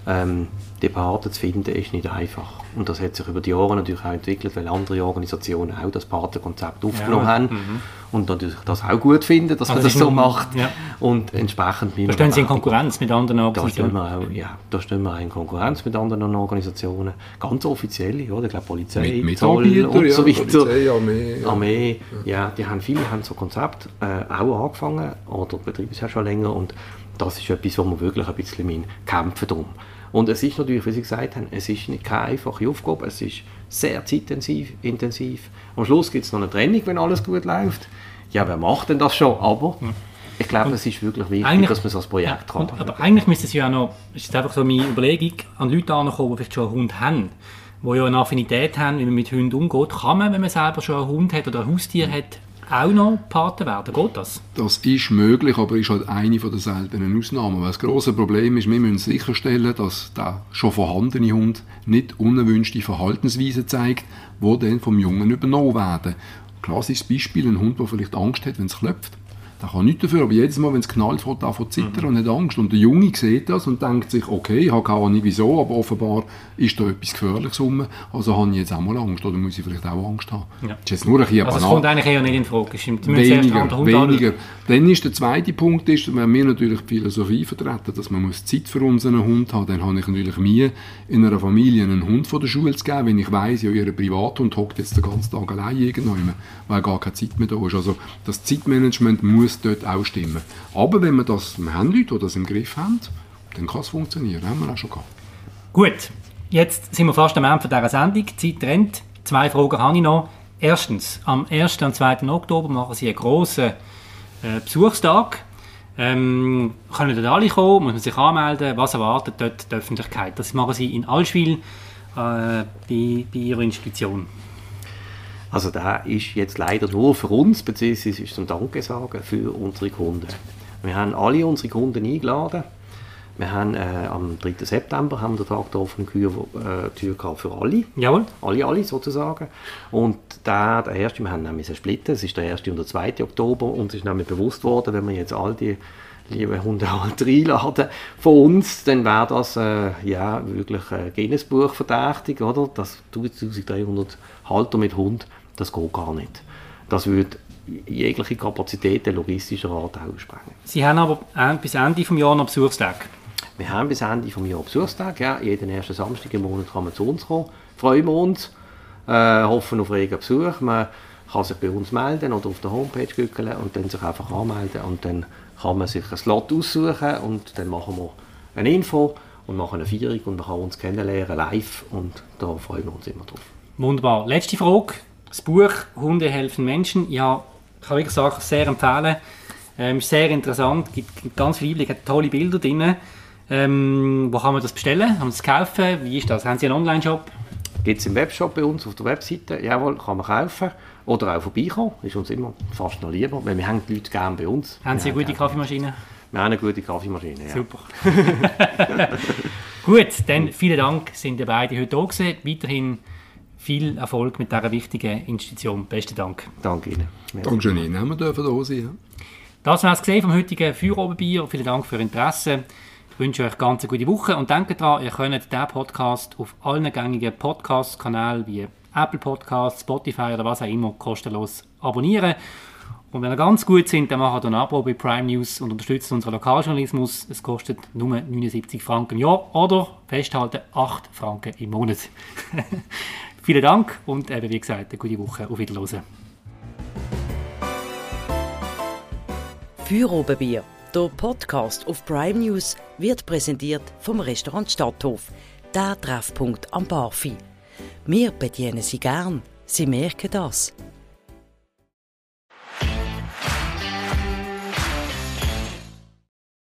Ähm, die Partner zu finden, ist nicht einfach. Und das hat sich über die Jahre natürlich auch entwickelt, weil andere Organisationen auch das Partnerkonzept aufgenommen Ja, haben mhm. und natürlich das auch gut finden, dass Also man das ist so macht. ja. Und entsprechend Da stehen Sie in Konkurrenz mit anderen da stehen, Organisationen. wir auch, ja, da stehen wir auch in Konkurrenz mit anderen Organisationen, ganz offizielle, oder? Ich glaube Polizei, Mit, mit Zoll und ja, so weiter. Polizei, Armee. Ja. Armee, ja, die haben viele haben so Konzept äh, auch angefangen oder betreiben es ja schon länger und das ist etwas, wo wir wirklich ein bisschen kämpfen drum. Und es ist natürlich, wie Sie gesagt haben, es ist nicht keine einfache Aufgabe, es ist sehr zeitintensiv. Intensiv. Am Schluss gibt es noch eine Trennung, wenn alles gut läuft. Ja, wer macht denn das schon? Aber ich glaube, es ist wirklich wichtig, dass man so ein Projekt Ja, und, aber eigentlich müsste es ja auch noch, ist jetzt einfach so meine Überlegung, an Leute ankommen, die vielleicht schon einen Hund haben, die ja eine Affinität haben, wie man mit Hunden umgeht. Kann man, wenn man selber schon einen Hund hat oder ein Haustier hat, auch noch Paten werden? Geht das? Das ist möglich, aber ist halt eine von der seltenen Ausnahmen. Weil das grosse Problem ist, wir müssen sicherstellen, dass der schon vorhandene Hund nicht unerwünschte Verhaltensweisen zeigt, die dann vom Jungen übernommen werden. Klassisches Beispiel, ein Hund, der vielleicht Angst hat, wenn es klopft. Der kann nichts dafür, aber jedes Mal, wenn es knallt, fängt er zittern und hat Angst. Und der Junge sieht das und denkt sich, okay, ich habe keine Ahnung wieso, aber offenbar ist da etwas Gefährliches rum, also habe ich jetzt auch mal Angst oder muss ich vielleicht auch Angst haben. Ja. Das ist jetzt nur ein bisschen Also banal. kommt eigentlich eher nicht in Frage. Stimmt. Weniger, weniger. Dann ist der zweite Punkt, ist, wenn wir natürlich die Philosophie vertreten, dass man muss Zeit für unseren Hund haben, dann habe ich natürlich mir in einer Familie einen Hund von der Schule zu geben, wenn ich weiss, ja, ihr Privathund hockt jetzt den ganzen Tag allein irgendwo, weil gar keine Zeit mehr da ist. Also das Zeitmanagement muss dort auch stimmen. Aber wenn wir das, wir haben Leute, die das im Griff haben, dann kann es funktionieren. Haben wir auch schon gehabt. Gut, jetzt sind wir fast am Ende dieser Sendung. Die Zeit rennt. Zwei Fragen habe ich noch. Erstens, am 1. und 2. Oktober machen Sie einen grossen äh, Besuchstag. Ähm, können dort alle kommen? Muss man sich anmelden? Was erwartet dort die Öffentlichkeit? Das machen Sie in Allschwil äh, bei, bei Ihrer Institution. Also der ist jetzt leider nur für uns, beziehungsweise ist zum Danke sagen für unsere Kunden. Wir haben alle unsere Kunden eingeladen. Wir haben äh, am 3. September haben wir den Tag der offenen Tür, äh, Tür gehabt für alle. Jawohl. Alle, alle sozusagen. Und der, der erste, wir haben nämlich splitten, es ist der 1. und der 2. Oktober und es ist nämlich bewusst worden, wenn wir jetzt all die liebe Hundehalter einladen von uns, dann wäre das äh, ja, wirklich äh, Guinness-Buch verdächtig, oder? Das 1300 Halter mit Hund, das geht gar nicht. Das würde jegliche Kapazitäten logistischer Art aussprengen. Sie haben aber äh, bis Ende des Jahres noch Besuchstag. Wir haben bis Ende des Jahres Besuchstag. Ja, jeden ersten Samstag im Monat kann man zu uns kommen. Freuen wir uns. Äh, hoffen auf regen Besuch. Man kann sich bei uns melden oder auf der Homepage gucken und dann sich einfach anmelden. Und dann kann man sich einen Slot aussuchen und dann machen wir eine Info und machen eine Feierung und man kann uns kennenlernen live und da freuen wir uns immer drauf. Wunderbar. Letzte Frage. Das Buch «Hunde helfen Menschen». Ja, ich kann wirklich sagen, sehr empfehlen. Ähm, ist sehr interessant, gibt, gibt ganz viel Einblick, hat tolle Bilder drin. Ähm, wo kann man das bestellen? Kann man das kaufen? Wie ist das? Haben Sie einen Online-Shop? Gibt es im Webshop bei uns auf der Webseite? Jawohl, kann man kaufen. Oder auch vorbeikommen. Ist uns immer fast noch lieber, weil wir haben die Leute gerne bei uns. Haben Sie eine gute Kaffeemaschine? Wir haben eine gute Kaffeemaschine, ja. Super. Gut, dann vielen Dank, sind ihr beide heute da gewesen. Weiterhin viel Erfolg mit dieser wichtigen Institution. Besten Dank. Danke Ihnen. Dankeschön Ihnen, wir dürfen da sein. Ja. Das war es gesehen vom heutigen Feuerobenbier. Vielen Dank für Ihr Interesse. Ich wünsche euch ganz eine gute Woche und denkt daran, ihr könnt diesen Podcast auf allen gängigen Podcast-Kanälen wie Apple Podcasts, Spotify oder was auch immer kostenlos abonnieren. Und wenn ihr ganz gut sind, dann macht ein Abo bei Prime News und unterstützt unseren Lokaljournalismus. Es kostet nur 79 Franken im Jahr oder festhalten 8 Franken im Monat. Vielen Dank und eben wie gesagt, eine gute Woche. Auf Wiedersehen. Feuerobenbier, der Podcast auf Prime News, wird präsentiert vom Restaurant Stadthof, der Treffpunkt am Barfi. Wir bedienen Sie gern, Sie merken das.